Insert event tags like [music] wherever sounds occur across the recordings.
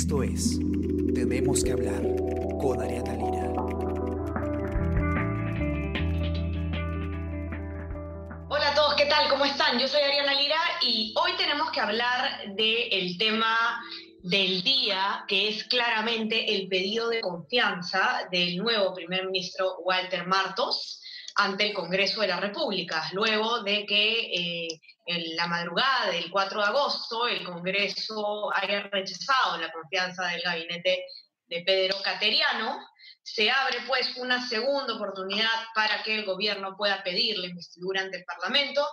Esto es Tenemos que hablar con Ariana Lira. Hola a todos, ¿qué tal? ¿Cómo están? Yo soy Ariana Lira y hoy tenemos que hablar del tema del día, que es claramente el pedido de confianza del nuevo primer ministro Walter Martos ante el Congreso de la República, luego de que eh, en la madrugada del 4 de agosto el Congreso haya rechazado la confianza del gabinete de Pedro Cateriano, se abre pues una segunda oportunidad para que el gobierno pueda pedir la investidura ante el Parlamento.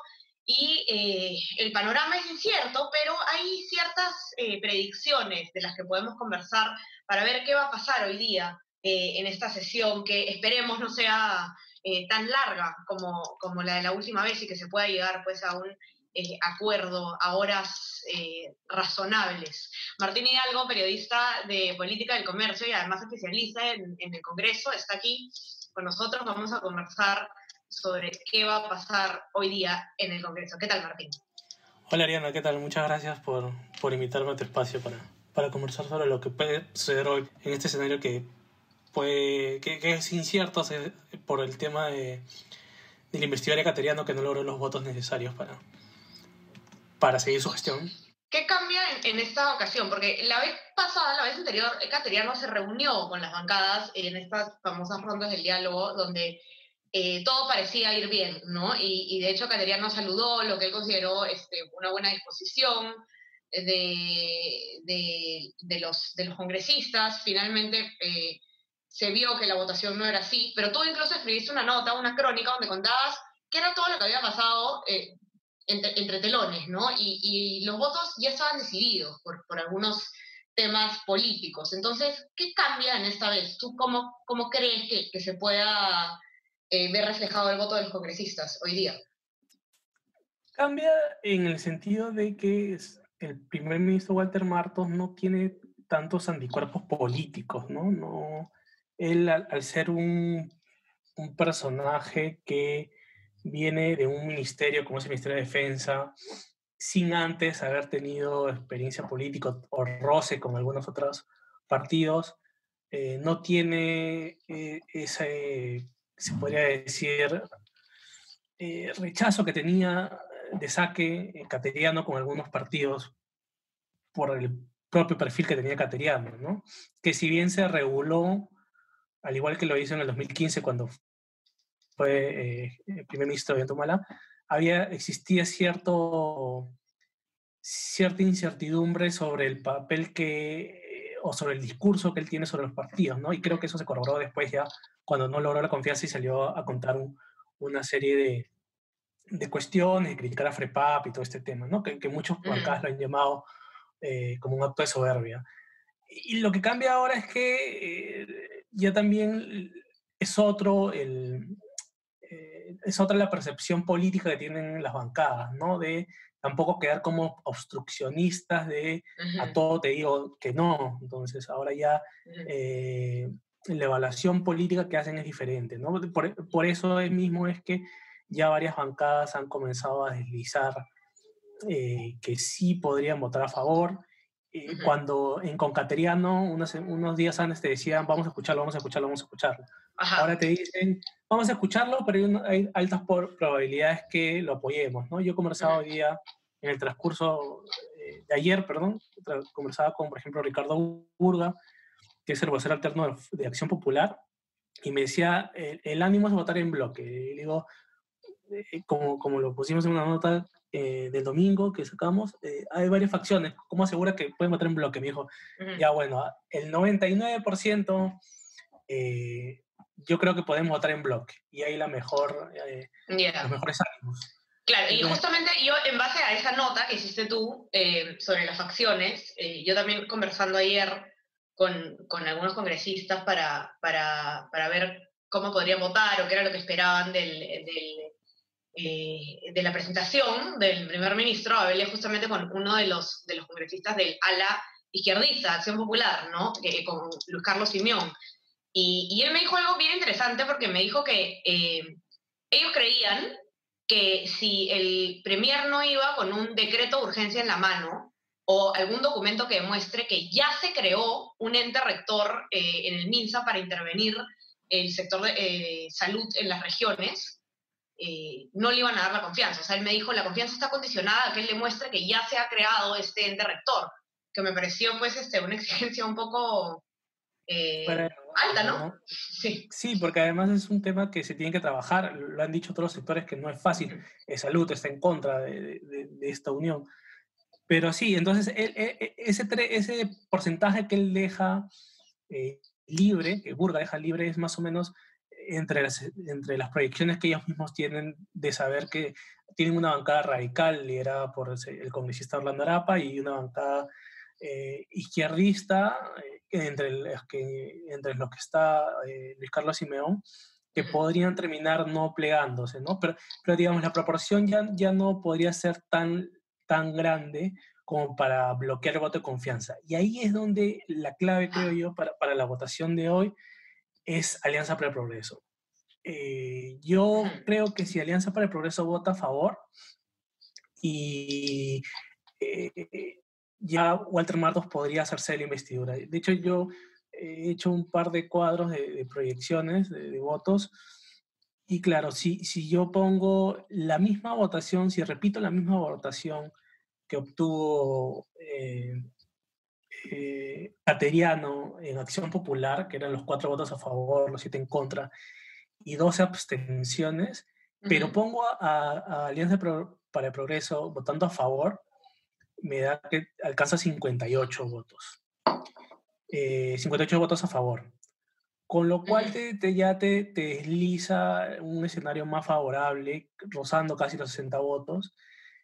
Y eh, el panorama es incierto, pero hay ciertas eh, predicciones de las que podemos conversar para ver qué va a pasar hoy día eh, en esta sesión, que esperemos no sea tan larga como, como la de la última vez y que se pueda llegar pues a un acuerdo a horas razonables. Martín Hidalgo, periodista de política del comercio y además especialista en, en el Congreso, está aquí con nosotros. Vamos a conversar sobre qué va a pasar hoy día en el Congreso. ¿Qué tal, Martín? Hola, Ariana, ¿qué tal? Muchas gracias por, por invitarme a tu espacio para, para conversar sobre lo que puede suceder hoy en este escenario que, puede, que, es incierto por el tema de, del investigador ecuatoriano que no logró los votos necesarios para, para seguir su gestión. ¿Qué cambia en, esta ocasión? Porque la vez pasada, la vez anterior, Cateriano se reunió con las bancadas en estas famosas rondas del diálogo donde eh, todo parecía ir bien, ¿no? Y, de hecho Cateriano saludó lo que él consideró este, una buena disposición de, de, los, de los congresistas. Finalmente eh, se vio que la votación no era así, pero tú incluso escribiste una nota, una crónica, donde contabas qué era todo lo que había pasado eh, entre, telones, ¿no? Y, los votos ya estaban decididos por, por algunos temas políticos. Entonces, ¿qué cambia en esta vez? ¿Tú cómo, cómo crees que, que se pueda eh, ver reflejado el voto de los congresistas hoy día? Cambia en el sentido de que el primer ministro Walter Martos no tiene tantos anticuerpos políticos, ¿no? no él, al, ser un, un, personaje que viene de un ministerio como es el Ministerio de Defensa, sin antes haber tenido experiencia política o roce con algunos otros partidos, eh, no tiene eh, ese se podría decir, eh, rechazo que tenía de saque eh, Cateriano con algunos partidos por el propio perfil que tenía Cateriano, ¿no? que si bien se reguló, al igual que lo hizo en el 2015 cuando fue eh, el primer ministro de Guatemala, había, existía cierto, cierta incertidumbre sobre el papel que o sobre el discurso que él tiene sobre los partidos, ¿no? Y creo que eso se corroboró después ya cuando no logró la confianza y salió a contar una serie de, de, cuestiones, de criticar a FREPAP y todo este tema, ¿no? Que, que muchos bancadas lo han llamado eh, como un acto de soberbia. Y lo que cambia ahora es que eh, ya también es otro el, eh, es otra la percepción política que tienen las bancadas, ¿no? De tampoco quedar como obstruccionistas de a todo te digo que no. Entonces ahora ya eh, la evaluación política que hacen es diferente, ¿no? Por, por, eso mismo es que ya varias bancadas han comenzado a deslizar eh, que sí podrían votar a favor. Cuando en Concateriano, unos, unos días antes te decían, vamos a escucharlo, vamos a escucharlo, vamos a escuclarlo. Ahora te dicen, vamos a escucharlo, pero hay altas probabilidades que lo apoyemos, ¿no? Yo conversaba hoy día, en el transcurso eh, de ayer, perdón, conversaba con, por ejemplo, Ricardo Burga, que es el vocero alterno de, Acción Popular, y me decía, el, ánimo es votar en bloque. Y digo, eh, como, como lo pusimos en una nota eh, del domingo que sacamos, hay varias facciones. ¿Cómo asegura que pueden votar en bloque? Me dijo, ya bueno, el 99% yo creo que podemos votar en bloque y ahí la mejor, eh, los mejores ánimos. Claro, y justamente yo, en base a esa nota que hiciste tú eh, sobre las facciones, eh, yo también conversando ayer con, con algunos congresistas para, para, para, ver cómo podrían votar o qué era lo que esperaban del, del de la presentación del primer ministro, hablé justamente con uno de los, de los congresistas del ala izquierdista, Acción Popular, ¿no? con Luis Carlos Simeón, y, él me dijo algo bien interesante porque me dijo que eh, ellos creían que si el Premier no iba con un decreto de urgencia en la mano, o algún documento que demuestre que ya se creó un ente rector eh, en el MINSA para intervenir el sector de eh, salud en las regiones, eh, no le iban a dar la confianza. O sea, él me dijo, la confianza está condicionada a que él demuestre que ya se ha creado este ente rector, que me pareció pues este, una [laughs] exigencia un poco alta, ¿no? Sí. sí, porque además es un tema que se tiene que trabajar, lo han dicho otros sectores que no es fácil, salud está en contra de, de esta unión. Pero sí, entonces e, ese, ese porcentaje que él deja eh, libre, que Burga deja libre, es más o menos entre las, entre las proyecciones que ellos mismos tienen de saber que tienen una bancada radical liderada por el congresista Orlando Arapa y una bancada eh, izquierdista eh, entre, los que, entre los que está Luis Carlos Simeón, que podrían terminar no plegándose, ¿no? Pero, pero digamos, la proporción ya, ya no podría ser tan tan grande como para bloquear el voto de confianza. Y ahí es donde la clave, creo yo, para, para la votación de hoy es Alianza para el Progreso. Eh, yo creo que si Alianza para el Progreso vota a favor y eh, ya Walter Martos podría hacerse la investidura. De hecho, yo he hecho un par de cuadros de, proyecciones de, votos y claro, si, si yo pongo la misma votación, si repito la misma votación que obtuvo eh, eh, Cateriano en Acción Popular, que eran los cuatro votos a favor, los siete en contra, y 12 abstenciones, pero pongo a, Alianza para el Progreso votando a favor, me da que alcanza 58 votos. 58 eh, votos a favor. Con lo cual te, ya te, desliza un escenario más favorable, rozando casi los 60 votos.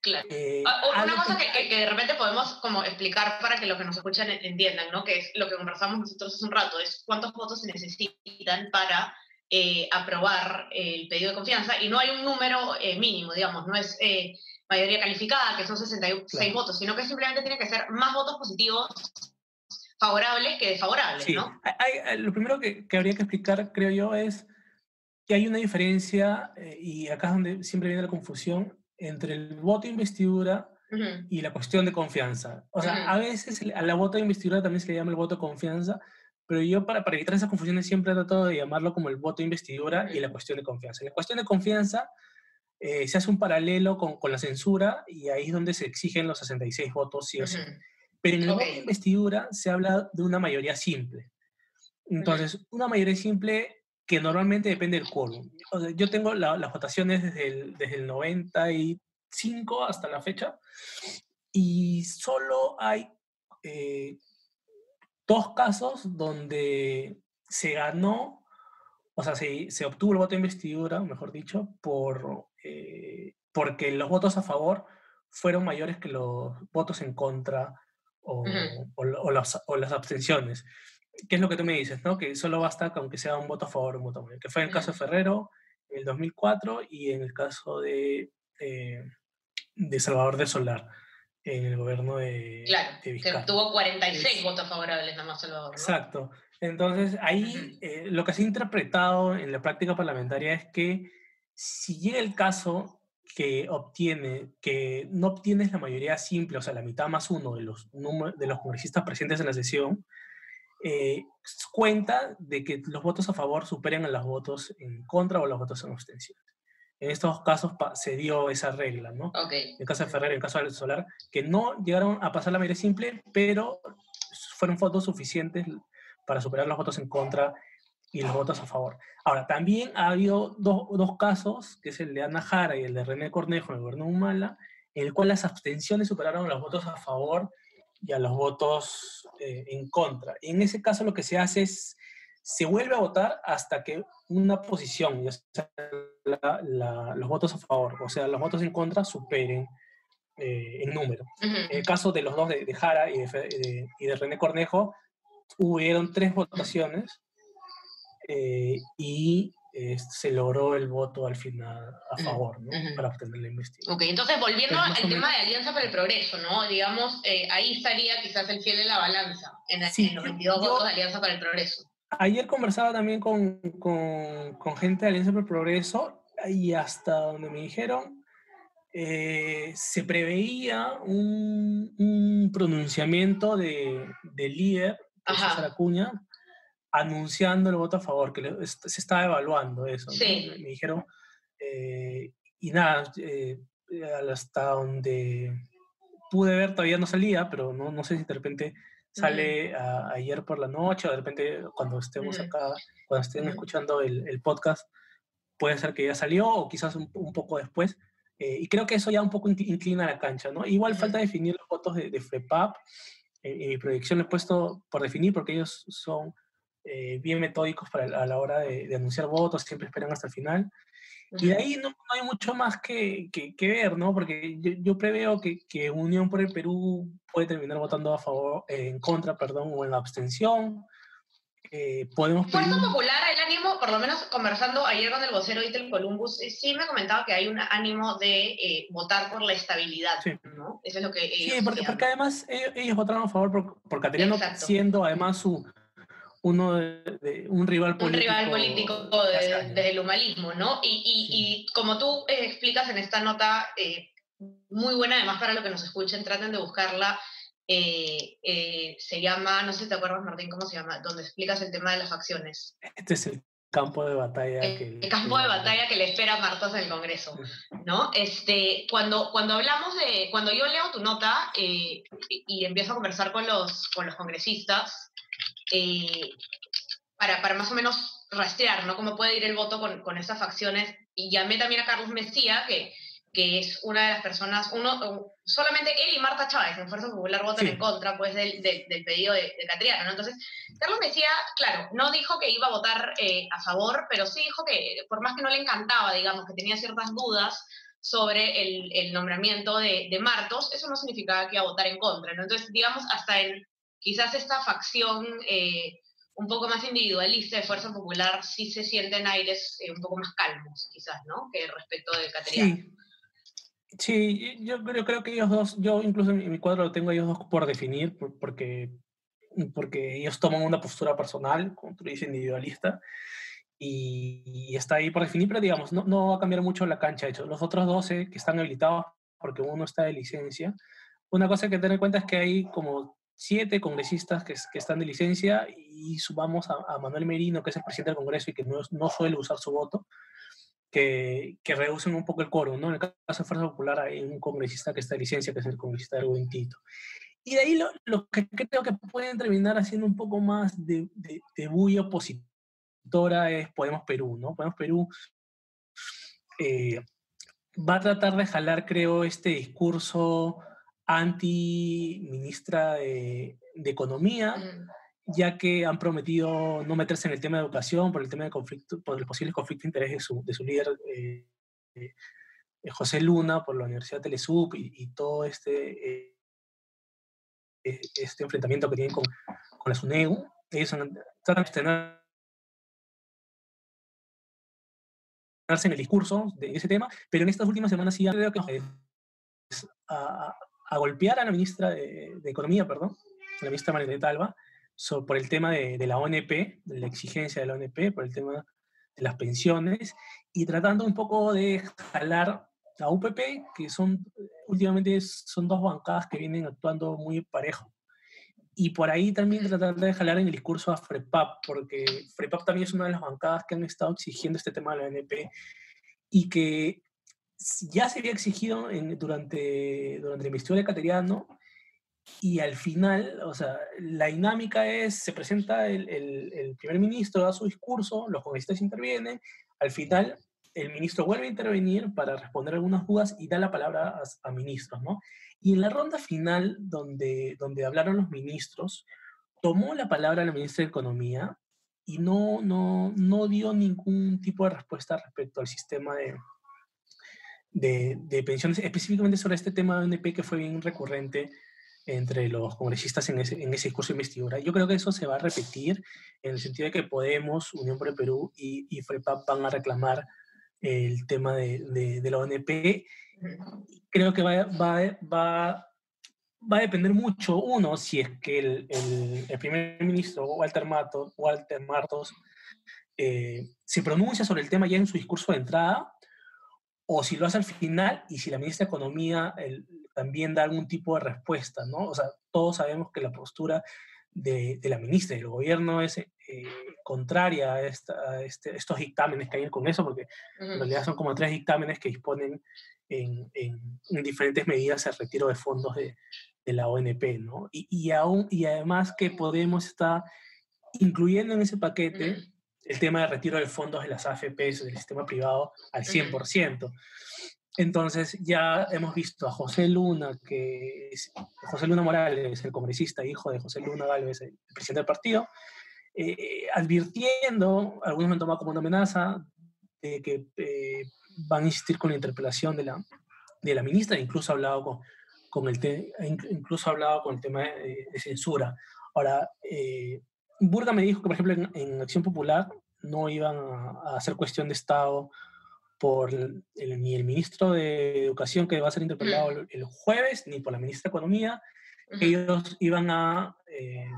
Claro. Eh, ah, una cosa que, que, de repente podemos como explicar para que los que nos escuchan entiendan, ¿no? Que es lo que conversamos nosotros hace un rato, es cuántos votos se necesitan para eh, aprobar el pedido de confianza y no hay un número eh, mínimo, digamos, no es mayoría calificada, que son 66 votos, sino que simplemente tiene que ser más votos positivos favorables que desfavorables, ¿no? lo primero que, habría que explicar, creo yo, es que hay una diferencia, y acá es donde siempre viene la confusión, entre el voto de investidura y la cuestión de confianza. O sea, a veces a la voto de investidura también se le llama el voto de confianza, pero yo para, para evitar esas confusiones siempre he tratado de llamarlo como el voto de investidura y la cuestión de confianza. la cuestión de confianza eh, se hace un paralelo con, con, la censura y ahí es donde se exigen los 66 votos, sí o sí. Pero en el voto de investidura se habla de una mayoría simple. Entonces, una mayoría simple que normalmente depende del quórum. yo tengo las votaciones desde el, desde el 95 hasta la fecha y solo hay eh, dos casos donde se ganó, o sea, se, se, obtuvo el voto de investidura, mejor dicho, por, eh, porque los votos a favor fueron mayores que los votos en contra o, o, las, abstenciones. ¿Qué es lo que tú me dices? ¿no? Que solo basta con que sea un voto a favor o un voto a favor. Que fue en el caso de Ferrero en el 2004 y en el caso de, eh, de Salvador de Solar en el gobierno de, claro, que tuvo 46 votos favorables nada más Salvador. Exacto. Entonces, ahí eh, lo que se ha interpretado en la práctica parlamentaria es que si llega el caso que obtiene, que no obtienes la mayoría simple, o sea, la mitad más uno de los, de los congresistas presentes en la sesión, eh, cuenta de que los votos a favor superen a los votos en contra o los votos en abstención. En estos casos se dio esa regla, ¿no? En el caso de Ferrer, en el caso de Solar, que no llegaron a pasar la mayoría simple, pero fueron votos suficientes para superar los votos en contra y los votos a favor. Ahora, también ha habido dos, dos, casos, que es el de Ana Jara y el de René Cornejo en el gobierno de Humala, en el cual las abstenciones superaron los votos a favor y a los votos eh, en contra. Y en ese caso lo que se hace es, se vuelve a votar hasta que una posición, ya sea los votos a favor, o sea, los votos en contra, superen eh, en número. En el caso de los dos, de, Jara y de, y de René Cornejo, hubieron tres votaciones eh, y eh, se logró el voto al final a favor, ¿no? Para obtener la investigación. Ok, entonces volviendo al tema de Alianza para el Progreso, ¿no? Digamos, eh, ahí estaría quizás el fiel de la balanza, en, los 22 votos de Alianza para el Progreso. Ayer conversaba también con, con, con, gente de Alianza para el Progreso y hasta donde me dijeron, eh, se preveía un, pronunciamiento de, del líder, César Acuña, anunciando el voto a favor, que se estaba evaluando eso. Me, dijeron, eh, y nada, eh, hasta donde pude ver todavía no salía, pero no, no sé si de repente sale ayer por la noche o de repente cuando estemos acá, cuando estén escuchando el, el, podcast, puede ser que ya salió o quizás un, poco después. Eh, y creo que eso ya un poco inclina la cancha, ¿no? Igual falta definir los votos de, de FREPAP. en mi proyección he puesto por definir porque ellos son eh, bien metódicos para, a la hora de, anunciar votos, siempre esperan hasta el final. Y de ahí no, hay mucho más que, que, ver, ¿no? Porque yo, yo preveo que, que, Unión por el Perú puede terminar votando a favor, en contra, perdón, o en la abstención. Eh, podemos Fuerza Popular, el ánimo, por lo menos conversando ayer con el vocero Itel Columbus, eh, sí me comentaba que hay un ánimo de eh, votar por la estabilidad, ¿no? Eso es lo que ellos Sí, porque, porque además ellos, votaron a favor por, por Cateriano, siendo además su, uno de, un rival político. Un rival político del humanismo, ¿no? Y, y, como tú eh, explicas en esta nota, eh, muy buena además para los que nos escuchen, traten de buscarla. Eh, se llama, no sé si te acuerdas, Martín, ¿cómo se llama? Donde explicas el tema de las facciones. Este es el campo de batalla que... El campo de batalla que le espera a Martos en el Congreso, ¿no? Este, cuando, cuando hablamos de... Cuando yo leo tu nota y, y empiezo a conversar con los, con los congresistas, eh, para, para, más o menos rastrear, ¿no? Cómo puede ir el voto con, con esas facciones. Y llamé también a Carlos Mesía, que, que es una de las personas, uno, solamente él y Marta Chávez en Fuerza Popular votan en contra pues, del, del, pedido de, de Catriano. ¿no? Entonces, Carlos Mesía, claro, no dijo que iba a votar eh, a favor, pero sí dijo que por más que no le encantaba, digamos, que tenía ciertas dudas sobre el, el nombramiento de, de, Martos, eso no significaba que iba a votar en contra. ¿no? Entonces, digamos, hasta en quizás esta facción eh, un poco más individualista de Fuerza Popular sí se sienten aires eh, un poco más calmos, quizás, ¿no? Que respecto de Cateriano. Sí. Sí, yo creo, creo, que ellos dos, yo incluso en mi cuadro lo tengo ellos dos por definir, porque, porque ellos toman una postura personal, como tú dices, individualista, y, está ahí por definir, pero digamos, no, no va a cambiar mucho la cancha. De hecho, los otros 12 que están habilitados, porque uno está de licencia, una cosa que tener en cuenta es que hay como siete congresistas que, que, están de licencia y subamos a, Manuel Merino, que es el presidente del Congreso y que no, no suele usar su voto, que, que, reducen un poco el coro. ¿no? En el caso de Fuerza Popular hay un congresista que está de licencia, que es el congresista del Tito. Y de ahí lo, lo, que creo que pueden terminar haciendo un poco más de, de, de bulla opositora es Podemos Perú. ¿no? Podemos Perú eh, va a tratar de jalar, creo, este discurso anti-ministra de, Economía, mm. ya que han prometido no meterse en el tema de educación por el tema de conflicto, por el posible conflicto de interés de su, de su líder eh, eh, José Luna, por la Universidad de Telesub y, todo este, eh, este enfrentamiento que tienen con, con la SUNEU. Ellos han, tratan de tener en el discurso de ese tema, pero en estas últimas semanas sí creo que a, a golpear a la ministra de, Economía, perdón, la ministra María Alba, por el tema de, la ONP, de la exigencia de la ONP, por el tema de las pensiones, y tratando un poco de jalar a UPP, que son últimamente son dos bancadas que vienen actuando muy parejo. Y por ahí también tratar de jalar en el discurso a FREPAP, porque FREPAP también es una de las bancadas que han estado exigiendo este tema de la ONP y que ya se había exigido en, durante, durante el ministerio de Cateriano y al final, o sea, la dinámica es, se presenta el, el, primer ministro, da su discurso, los congresistas intervienen, al final el ministro vuelve a intervenir para responder algunas dudas y da la palabra a, a ministros, ¿no? Y en la ronda final, donde, donde hablaron los ministros, tomó la palabra la ministra de Economía y no, no, no dio ningún tipo de respuesta respecto al sistema de, de, pensiones, específicamente sobre este tema de ONP que fue bien recurrente entre los congresistas en ese, en ese discurso de investidura. Yo creo que eso se va a repetir en el sentido de que Podemos, Unión por el Perú y, y FREPAP van a reclamar el tema de, de, la ONP. Creo que va, va, va, va, a depender mucho, uno, si es que el, el, primer ministro Walter, Mato, Walter Martos eh, se pronuncia sobre el tema ya en su discurso de entrada, o si lo hace al final y si la ministra de Economía también da algún tipo de respuesta, ¿no? O sea, todos sabemos que la postura de, la ministra y del gobierno es eh, contraria a, este, estos dictámenes que hay en el Congreso, porque en realidad son como tres dictámenes que disponen en, diferentes medidas el retiro de fondos de, la ONP, ¿no? Y, y, aún, y además que Podemos está incluyendo en ese paquete el tema de retiro de fondos de las AFPs del sistema privado al 100%. Entonces ya hemos visto a José Luna, que es, José Luna Morales, el congresista, hijo de José Luna Gálvez, el presidente del partido, eh, advirtiendo, algunos lo han tomado como una amenaza, de que eh, van a insistir con la interpelación de la, de la ministra, incluso ha hablado con, con el, incluso ha hablado con el tema de, censura. Ahora, eh, Burga me dijo que, por ejemplo, en, Acción Popular no iban a, hacer cuestión de Estado por el, ni el ministro de Educación, que va a ser interpelado el, jueves, ni por la ministra de Economía. Ellos iban a eh,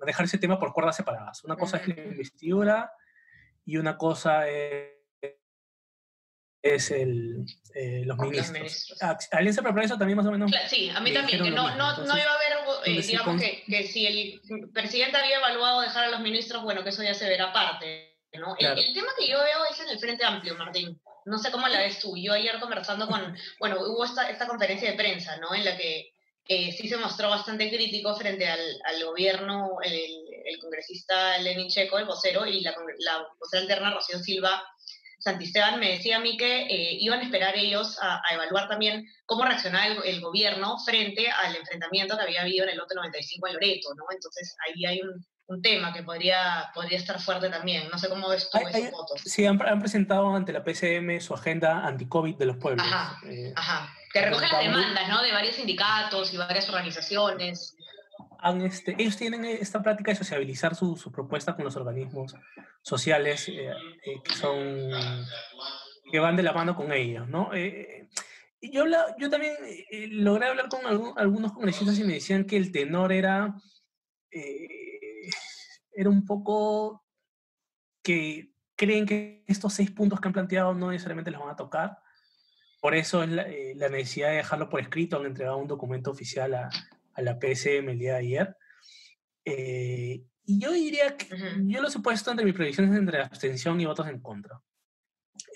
manejar ese tema por cuerdas separadas. Una cosa es la investidura y una cosa es es el, eh, los ministros. Ah, Alianza para eso también más o menos. Sí, a mí también, que no, no, no, iba a haber, eh, digamos que, que, si el presidente había evaluado dejar a los ministros, bueno, que eso ya se verá aparte. ¿no? El, tema que yo veo es en el Frente Amplio, Martín. No sé cómo la ves tú. Yo ayer conversando con, [laughs] bueno, hubo esta, esta conferencia de prensa, ¿no? En la que eh, sí se mostró bastante crítico frente al, al gobierno, el, el, congresista Lenin Checo, el vocero, y la, la vocera alterna Rocío Silva, Santisteban me decía a mí que eh, iban a esperar ellos a, evaluar también cómo reaccionaba el, gobierno frente al enfrentamiento que había habido en el lote 95 en Loreto, ¿no? Entonces ahí hay un, tema que podría, podría estar fuerte también. No sé cómo ves tú esos votos. Sí, han, presentado ante la PCM su agenda anti-COVID de los pueblos. Ajá, eh, ajá. Que recoge las demandas, ¿no? De varios sindicatos y varias organizaciones. Este, ellos tienen esta práctica de sociabilizar su, su propuesta con los organismos sociales eh, eh, que son que van de la mano con ellos, ¿no? Eh, yo, yo también logré hablar con algunos congresistas y me decían que el tenor era, era un poco que creen que estos seis puntos que han planteado no necesariamente los van a tocar. Por eso es la, necesidad de dejarlo por escrito. Han entregado un documento oficial a, a la PSM el día de ayer. Y yo diría que yo los he puesto entre mis predicciones entre abstención y votos en contra.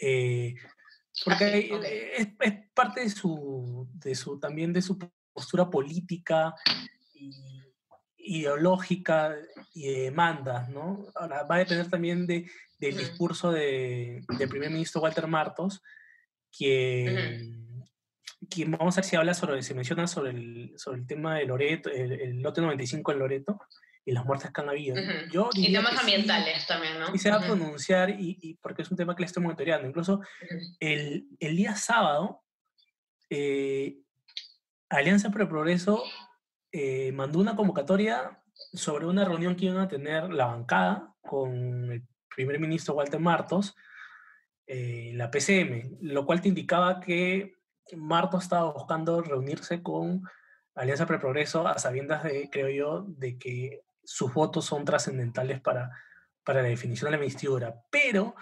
Eh, porque es, es, parte de su, de su, también de su postura política y ideológica y de demandas, ¿no? Ahora, va a depender también de, del discurso de, del primer ministro Walter Martos, que, vamos a ver si habla sobre, se menciona sobre el, sobre el tema de Loreto, el, el lote 95 en Loreto, y las muertes que han habido. Yo y temas ambientales también, ¿no? Y se va a pronunciar, y, porque es un tema que le estoy monitoreando. Incluso el, el, día sábado, eh, Alianza por el Progreso eh, mandó una convocatoria sobre una reunión que iban a tener la bancada con el primer ministro Walter Martos, eh, la PCM, lo cual te indicaba que Martos estaba buscando reunirse con Alianza por el Progreso a sabiendas de, creo yo, de que sus votos son trascendentales para, para la definición de la investidura. Pero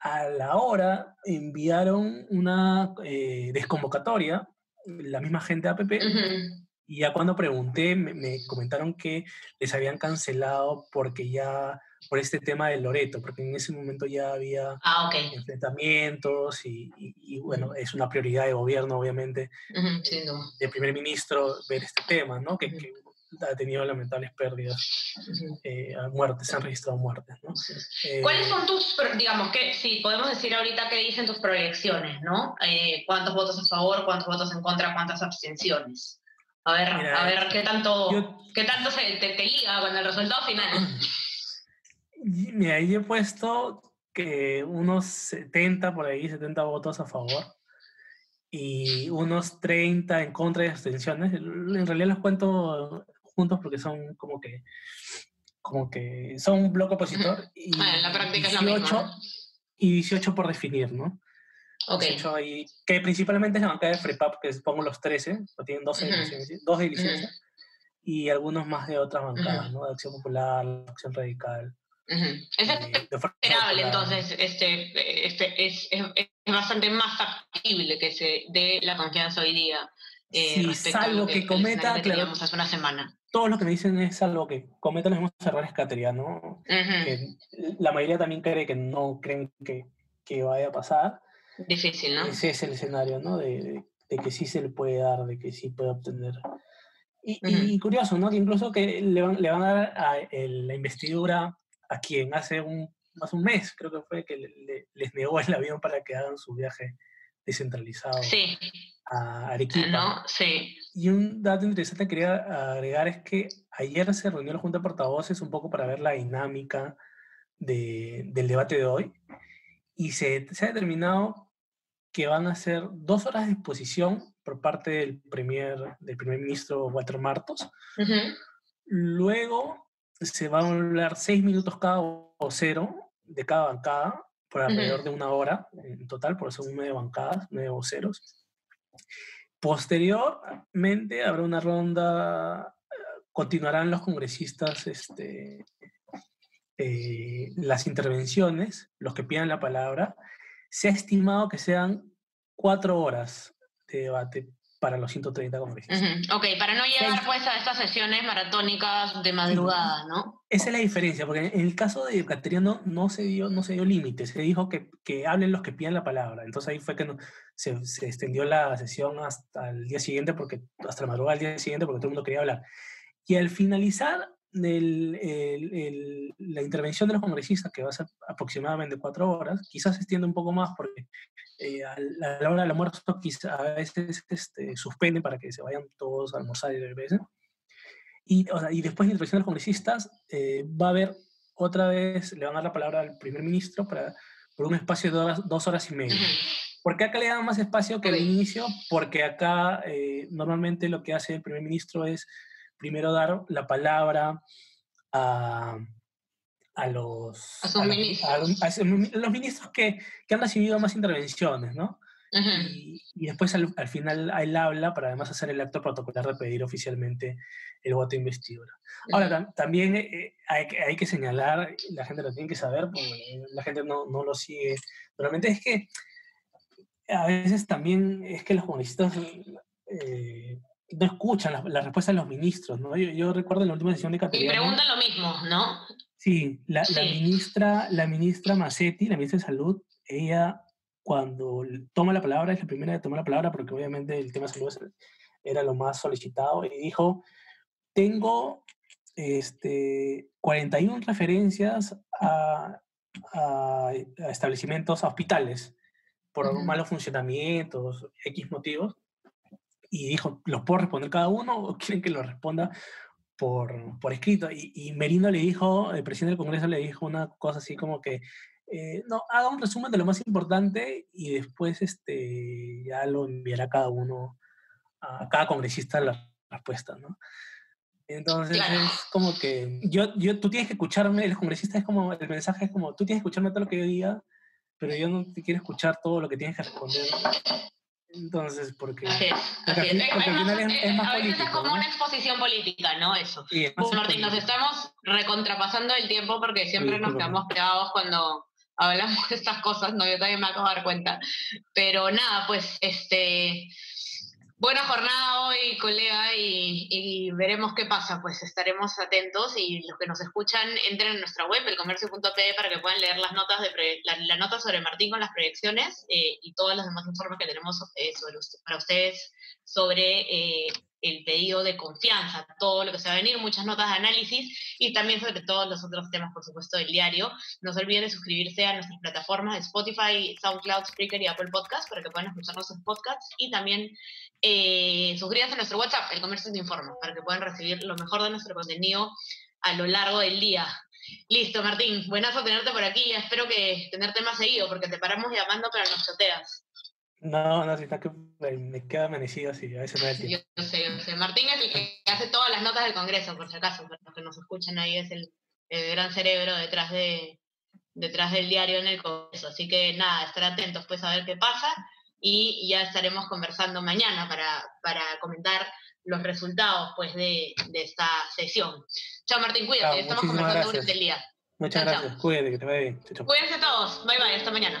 a la hora enviaron una eh, desconvocatoria, la misma gente de APP, y ya cuando pregunté me, comentaron que les habían cancelado porque ya, por este tema del Loreto, porque en ese momento ya había ah, enfrentamientos y, bueno, es una prioridad de gobierno, obviamente, de primer ministro ver este tema, ¿no? Que, ha tenido lamentables pérdidas, eh, muertes, se han registrado muertes. ¿no? Eh, ¿Cuáles son tus, digamos, que si podemos decir ahorita qué dicen tus proyecciones, ¿no? Eh, ¿Cuántos votos a favor, cuántos votos en contra, cuántas abstenciones? A ver, a ver qué tanto, qué tanto se te, te, liga con el resultado final. Mira, ahí he puesto que unos 70 por ahí, 70 votos a favor y unos 30 en contra de abstenciones. En realidad los cuento juntos porque son como que como que son un bloque opositor y, ah, la práctica 18, y 18 por definir, ¿no? Okay. ahí, que principalmente es la bancada de FREPAP, que pongo los 13, o tienen 12 de dos de licencia, y algunos más de otras bancadas, ¿no? De Acción Popular, Acción Radical. Es eh, esperable, entonces, este, este, es, es, es, bastante más imposible que se dé la confianza hoy día. Eh, respecto salvo a lo que, cometa, que hace una semana. Todos los que me dicen es algo que cometa los mismos errores que ¿no? la mayoría también cree que no creen que, que, vaya a pasar. Difícil, ¿no? Ese es el escenario, ¿no? De, de, que sí se le puede dar, de que sí puede obtener. Y, y curioso, ¿no? Que incluso que le van, le van a dar a la investidura a quien hace un, más un mes, creo que fue, que les negó el avión para que hagan su viaje descentralizado a Arequipa. ¿No? Sí. Y un dato interesante que quería agregar es que ayer se reunió la Junta de Portavoces un poco para ver la dinámica de, del debate de hoy y se, se, ha determinado que van a ser dos horas de exposición por parte del, premier, del primer ministro Walter Martos. Luego se van a hablar seis minutos cada vocero de cada bancada por alrededor de una hora en total, por eso nueve bancadas, nueve voceros. Posteriormente habrá una ronda, continuarán los congresistas este, eh, las intervenciones, los que pidan la palabra. Se ha estimado que sean cuatro horas de debate para los 130 congresistas. Ok, para no llegar pues a estas sesiones maratónicas de madrugada, ¿no? Esa es la diferencia, porque en el caso de Cateriano no se dio, no se dio límite, se dijo que, que, hablen los que pidan la palabra. Entonces ahí fue que se, se, extendió la sesión hasta el día siguiente, porque, hasta la madrugada del día siguiente, porque todo el mundo quería hablar. Y al finalizar del, el, la intervención de los congresistas, que va a ser aproximadamente cuatro horas, quizás se extiende un poco más porque eh, a, la, hora del almuerzo quizás a veces este, suspenden para que se vayan todos a almorzar y regresen. Y, y después de la intervención de los congresistas, eh, va a haber otra vez, le van a dar la palabra al primer ministro para, por un espacio de dos, horas y media. ¿Por qué acá le dan más espacio que al inicio? Porque acá eh, normalmente lo que hace el primer ministro es primero dar la palabra a, a los, a, los ministros que, que, han recibido más intervenciones, ¿no? y, y, después al, al, final él habla para además hacer el acto protocolar de pedir oficialmente el voto de investidura. Ahora, también eh, hay, hay, que señalar, la gente lo tiene que saber, porque la gente no, no lo sigue. Realmente es que a veces también es que los comunistas eh, no escuchan las la respuestas de los ministros, ¿no? Yo, yo, recuerdo en la última sesión de Cateriano... Y preguntan lo mismo, ¿no? Sí la, la, ministra, la ministra Massetti, la ministra de Salud, ella cuando toma la palabra, es la primera que toma la palabra porque obviamente el tema de salud era lo más solicitado, y dijo, tengo este, 41 referencias a, a, a establecimientos, a hospitales, por uh -huh. malos funcionamientos, X motivos, y dijo, ¿los puedo responder cada uno o [laughs] quieren que lo responda por, por escrito? Y, y, Merino le dijo, el presidente del Congreso le dijo una cosa así como que, eh, no, haga un resumen de lo más importante y después este, ya lo enviará cada uno, a cada congresista la respuesta, ¿no? Entonces claro. es como que yo, yo, tú tienes que escucharme, el congresista es como, el mensaje es como, tú tienes que escucharme todo lo que yo diga, pero yo no te quiero escuchar todo lo que tienes que responder. Entonces, porque, así es, así porque, es. porque al final es, es, más a veces político, es como ¿no? una exposición política, ¿no? Eso. Sí, es Martín, nos estamos recontrapasando el tiempo porque siempre Sí, nos quedamos pegados cuando hablamos de estas cosas, ¿no? Yo también me acabo de dar cuenta. Pero nada, pues, este... Buena jornada hoy, colega, y, veremos qué pasa. Pues estaremos atentos y los que nos escuchan entren en nuestra web, elcomercio.pe, para que puedan leer las notas de la, la nota sobre Martín con las proyecciones eh, y todos los demás informes que tenemos eh, sobre usted- para ustedes sobre eh, el pedido de confianza, todo lo que se va a venir, muchas notas de análisis y también sobre todos los otros temas, por supuesto, del diario. No se olviden de suscribirse a nuestras plataformas de Spotify, SoundCloud, Spreaker y Apple Podcast para que puedan escuchar nuestros podcasts y también eh, suscríbanse a nuestro WhatsApp, El Comercio te informa, para que puedan recibir lo mejor de nuestro contenido a lo largo del día. Listo, Martín, buenazo tenerte por aquí, espero que tenerte más seguido, porque te paramos llamando pero nos choteas. No, no, si está que me me queda amanecido así, a veces no hay Yo, yo sé, yo sé. Martín es el que hace todas las notas del Congreso, por si acaso, para los que nos escuchan ahí, es el, el gran cerebro detrás, de, detrás del diario en el Congreso. Así que nada, estar atentos pues a ver qué pasa y ya estaremos conversando mañana para, para comentar los resultados pues de, de esta sesión. Chao Martín, cuídate, Chao, estamos conversando gracias. durante el día. Muchas Chao, chao. gracias, cuídate, que te vaya bien. Cuídense todos, bye bye, hasta mañana.